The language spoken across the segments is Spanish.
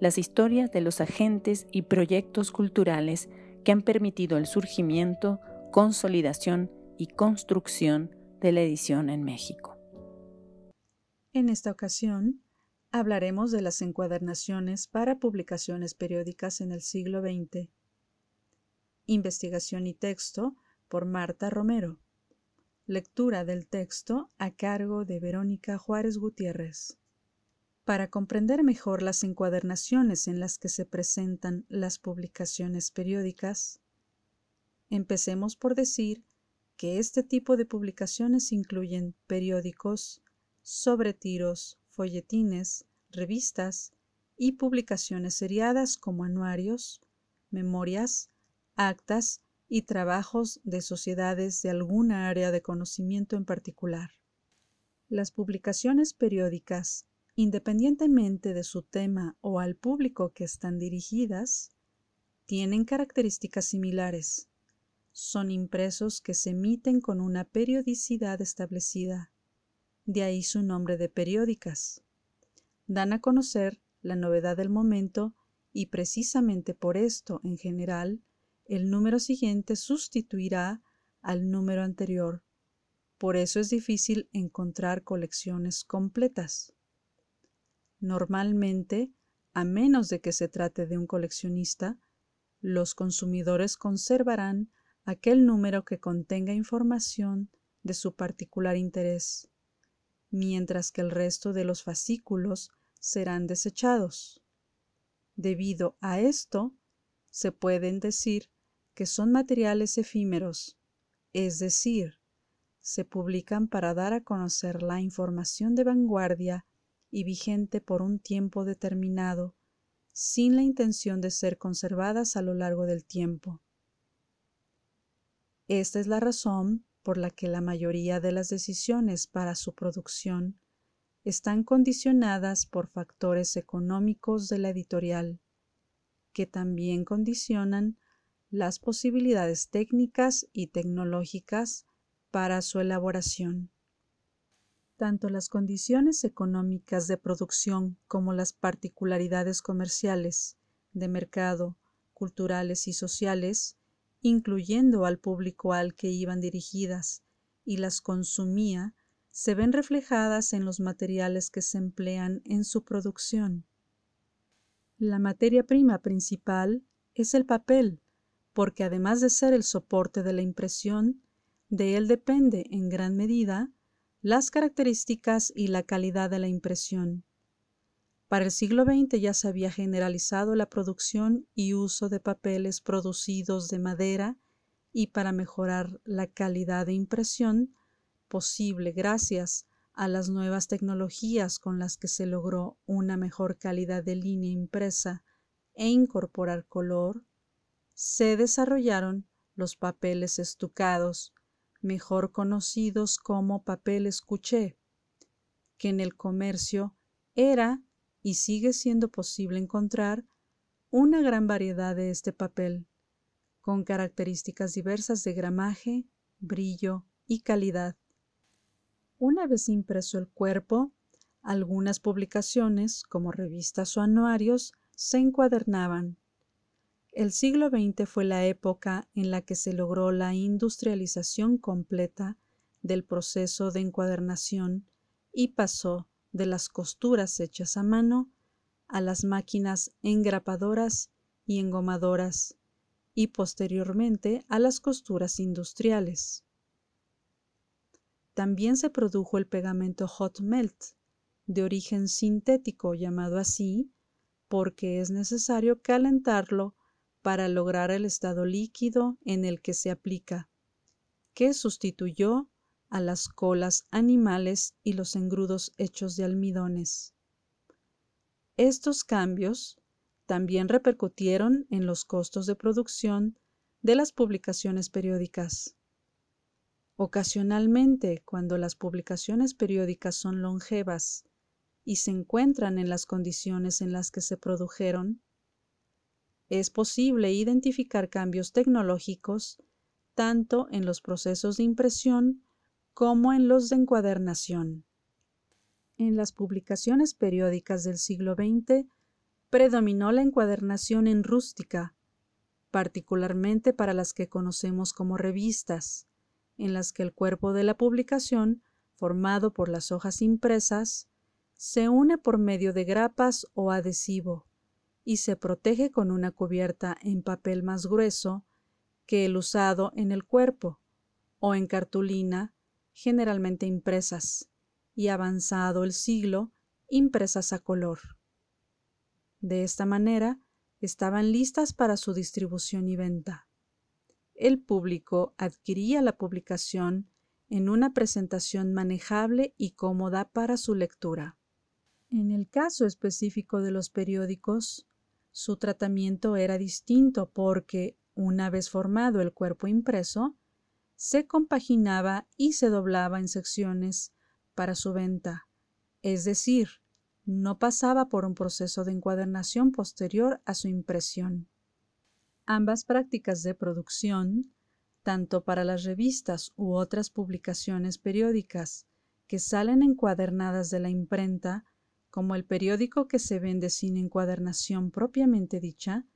las historias de los agentes y proyectos culturales que han permitido el surgimiento, consolidación y construcción de la edición en México. En esta ocasión, hablaremos de las encuadernaciones para publicaciones periódicas en el siglo XX. Investigación y texto por Marta Romero. Lectura del texto a cargo de Verónica Juárez Gutiérrez. Para comprender mejor las encuadernaciones en las que se presentan las publicaciones periódicas, empecemos por decir que este tipo de publicaciones incluyen periódicos, sobretiros, folletines, revistas y publicaciones seriadas como anuarios, memorias, actas y trabajos de sociedades de alguna área de conocimiento en particular. Las publicaciones periódicas independientemente de su tema o al público que están dirigidas, tienen características similares. Son impresos que se emiten con una periodicidad establecida. De ahí su nombre de periódicas. Dan a conocer la novedad del momento y precisamente por esto, en general, el número siguiente sustituirá al número anterior. Por eso es difícil encontrar colecciones completas. Normalmente, a menos de que se trate de un coleccionista, los consumidores conservarán aquel número que contenga información de su particular interés, mientras que el resto de los fascículos serán desechados. Debido a esto, se pueden decir que son materiales efímeros, es decir, se publican para dar a conocer la información de vanguardia y vigente por un tiempo determinado, sin la intención de ser conservadas a lo largo del tiempo. Esta es la razón por la que la mayoría de las decisiones para su producción están condicionadas por factores económicos de la editorial, que también condicionan las posibilidades técnicas y tecnológicas para su elaboración. Tanto las condiciones económicas de producción como las particularidades comerciales, de mercado, culturales y sociales, incluyendo al público al que iban dirigidas y las consumía, se ven reflejadas en los materiales que se emplean en su producción. La materia prima principal es el papel, porque además de ser el soporte de la impresión, de él depende en gran medida las características y la calidad de la impresión. Para el siglo XX ya se había generalizado la producción y uso de papeles producidos de madera y para mejorar la calidad de impresión posible gracias a las nuevas tecnologías con las que se logró una mejor calidad de línea impresa e incorporar color, se desarrollaron los papeles estucados, mejor conocidos como papeles couché, que en el comercio era y sigue siendo posible encontrar una gran variedad de este papel, con características diversas de gramaje, brillo y calidad. Una vez impreso el cuerpo, algunas publicaciones, como revistas o anuarios, se encuadernaban el siglo XX fue la época en la que se logró la industrialización completa del proceso de encuadernación y pasó de las costuras hechas a mano a las máquinas engrapadoras y engomadoras y posteriormente a las costuras industriales. También se produjo el pegamento hot melt, de origen sintético llamado así porque es necesario calentarlo para lograr el estado líquido en el que se aplica, que sustituyó a las colas animales y los engrudos hechos de almidones. Estos cambios también repercutieron en los costos de producción de las publicaciones periódicas. Ocasionalmente, cuando las publicaciones periódicas son longevas y se encuentran en las condiciones en las que se produjeron, es posible identificar cambios tecnológicos tanto en los procesos de impresión como en los de encuadernación. En las publicaciones periódicas del siglo XX predominó la encuadernación en rústica, particularmente para las que conocemos como revistas, en las que el cuerpo de la publicación, formado por las hojas impresas, se une por medio de grapas o adhesivo y se protege con una cubierta en papel más grueso que el usado en el cuerpo o en cartulina, generalmente impresas, y avanzado el siglo, impresas a color. De esta manera, estaban listas para su distribución y venta. El público adquiría la publicación en una presentación manejable y cómoda para su lectura. En el caso específico de los periódicos, su tratamiento era distinto porque, una vez formado el cuerpo impreso, se compaginaba y se doblaba en secciones para su venta, es decir, no pasaba por un proceso de encuadernación posterior a su impresión. Ambas prácticas de producción, tanto para las revistas u otras publicaciones periódicas que salen encuadernadas de la imprenta, como el periódico que se vende sin encuadernación propiamente dicha,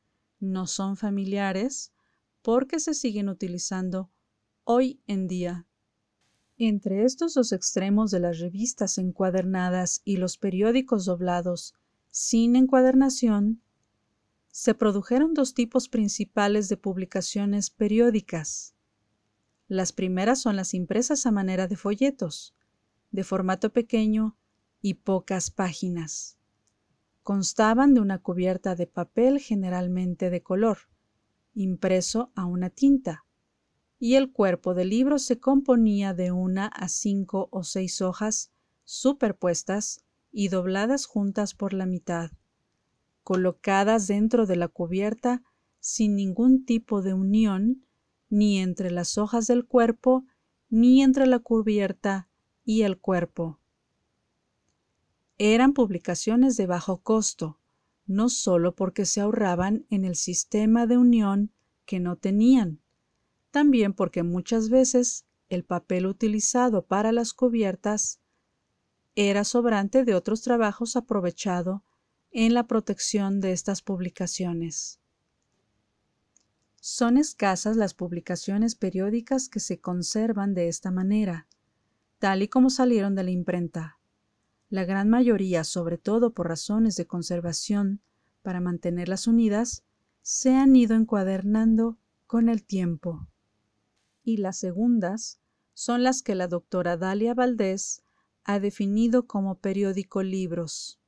no son familiares porque se siguen utilizando hoy en día. Entre estos dos extremos de las revistas encuadernadas y los periódicos doblados sin encuadernación, se produjeron dos tipos principales de publicaciones periódicas. Las primeras son las impresas a manera de folletos, de formato pequeño y pocas páginas. Constaban de una cubierta de papel generalmente de color, impreso a una tinta, y el cuerpo del libro se componía de una a cinco o seis hojas superpuestas y dobladas juntas por la mitad, colocadas dentro de la cubierta sin ningún tipo de unión ni entre las hojas del cuerpo ni entre la cubierta y el cuerpo. Eran publicaciones de bajo costo, no solo porque se ahorraban en el sistema de unión que no tenían, también porque muchas veces el papel utilizado para las cubiertas era sobrante de otros trabajos aprovechado en la protección de estas publicaciones. Son escasas las publicaciones periódicas que se conservan de esta manera, tal y como salieron de la imprenta. La gran mayoría, sobre todo por razones de conservación, para mantenerlas unidas, se han ido encuadernando con el tiempo. Y las segundas son las que la doctora Dalia Valdés ha definido como periódico libros.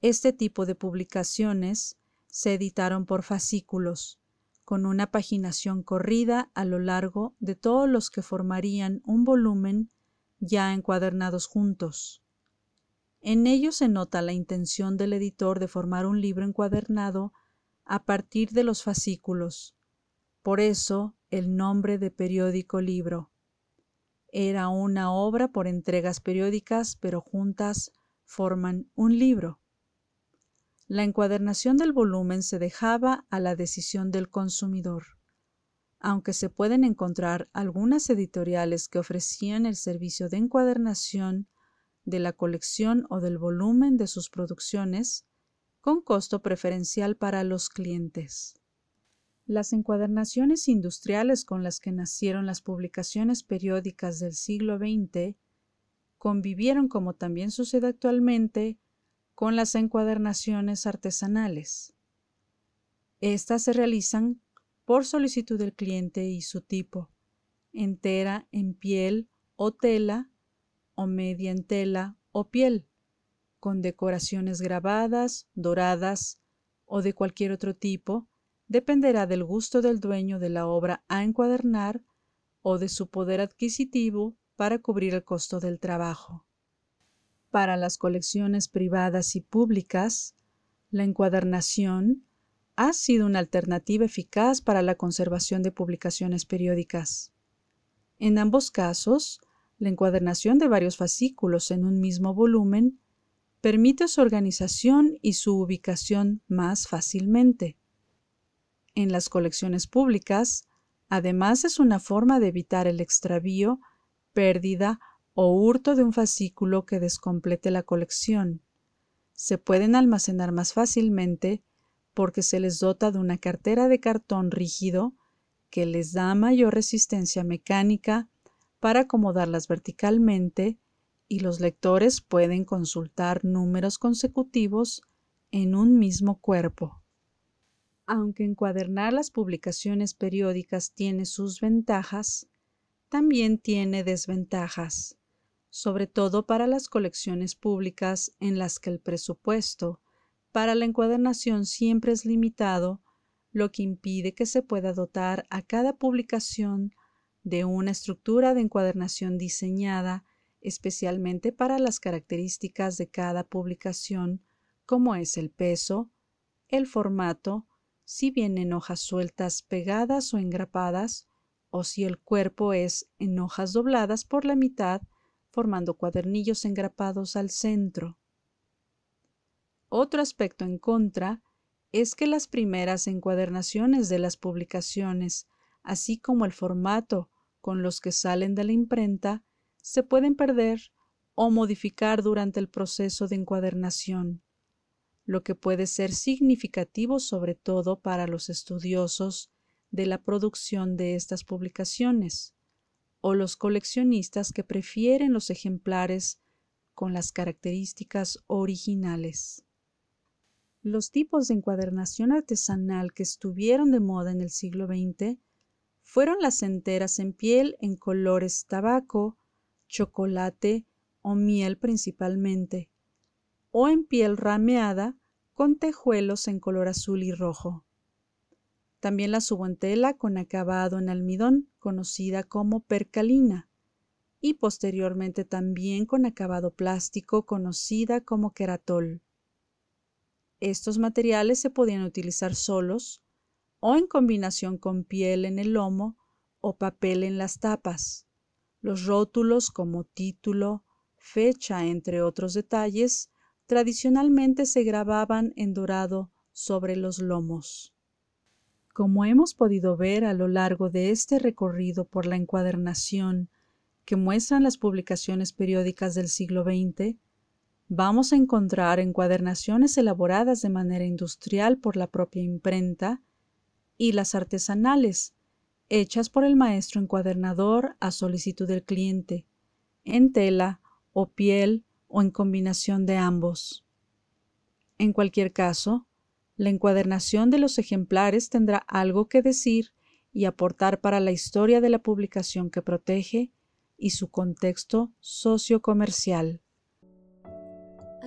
Este tipo de publicaciones se editaron por fascículos, con una paginación corrida a lo largo de todos los que formarían un volumen ya encuadernados juntos. En ello se nota la intención del editor de formar un libro encuadernado a partir de los fascículos. Por eso el nombre de periódico libro. Era una obra por entregas periódicas, pero juntas forman un libro. La encuadernación del volumen se dejaba a la decisión del consumidor, aunque se pueden encontrar algunas editoriales que ofrecían el servicio de encuadernación de la colección o del volumen de sus producciones con costo preferencial para los clientes. Las encuadernaciones industriales con las que nacieron las publicaciones periódicas del siglo XX convivieron, como también sucede actualmente, con las encuadernaciones artesanales. Estas se realizan por solicitud del cliente y su tipo, entera en piel o tela o media en tela o piel, con decoraciones grabadas, doradas o de cualquier otro tipo, dependerá del gusto del dueño de la obra a encuadernar o de su poder adquisitivo para cubrir el costo del trabajo. Para las colecciones privadas y públicas, La encuadernación ha sido una alternativa eficaz para la conservación de publicaciones periódicas. En ambos casos, la encuadernación de varios fascículos en un mismo volumen permite su organización y su ubicación más fácilmente. En las colecciones públicas, además es una forma de evitar el extravío, pérdida o hurto de un fascículo que descomplete la colección. Se pueden almacenar más fácilmente porque se les dota de una cartera de cartón rígido que les da mayor resistencia mecánica para acomodarlas verticalmente y los lectores pueden consultar números consecutivos en un mismo cuerpo. Aunque encuadernar las publicaciones periódicas tiene sus ventajas, también tiene desventajas, sobre todo para las colecciones públicas en las que el presupuesto para la encuadernación siempre es limitado, lo que impide que se pueda dotar a cada publicación de una estructura de encuadernación diseñada especialmente para las características de cada publicación, como es el peso, el formato, si vienen hojas sueltas pegadas o engrapadas, o si el cuerpo es en hojas dobladas por la mitad, formando cuadernillos engrapados al centro. Otro aspecto en contra es que las primeras encuadernaciones de las publicaciones, así como el formato con los que salen de la imprenta, se pueden perder o modificar durante el proceso de encuadernación, lo que puede ser significativo sobre todo para los estudiosos de la producción de estas publicaciones o los coleccionistas que prefieren los ejemplares con las características originales. Los tipos de encuadernación artesanal que estuvieron de moda en el siglo XX fueron las enteras en piel en colores tabaco, chocolate o miel principalmente, o en piel rameada con tejuelos en color azul y rojo. También la subo en tela con acabado en almidón, conocida como percalina, y posteriormente también con acabado plástico, conocida como keratol. Estos materiales se podían utilizar solos o en combinación con piel en el lomo o papel en las tapas. Los rótulos como título, fecha, entre otros detalles, tradicionalmente se grababan en dorado sobre los lomos. Como hemos podido ver a lo largo de este recorrido por la encuadernación que muestran las publicaciones periódicas del siglo XX, vamos a encontrar encuadernaciones elaboradas de manera industrial por la propia imprenta y las artesanales, hechas por el maestro encuadernador a solicitud del cliente, en tela o piel o en combinación de ambos. En cualquier caso, la encuadernación de los ejemplares tendrá algo que decir y aportar para la historia de la publicación que protege y su contexto sociocomercial.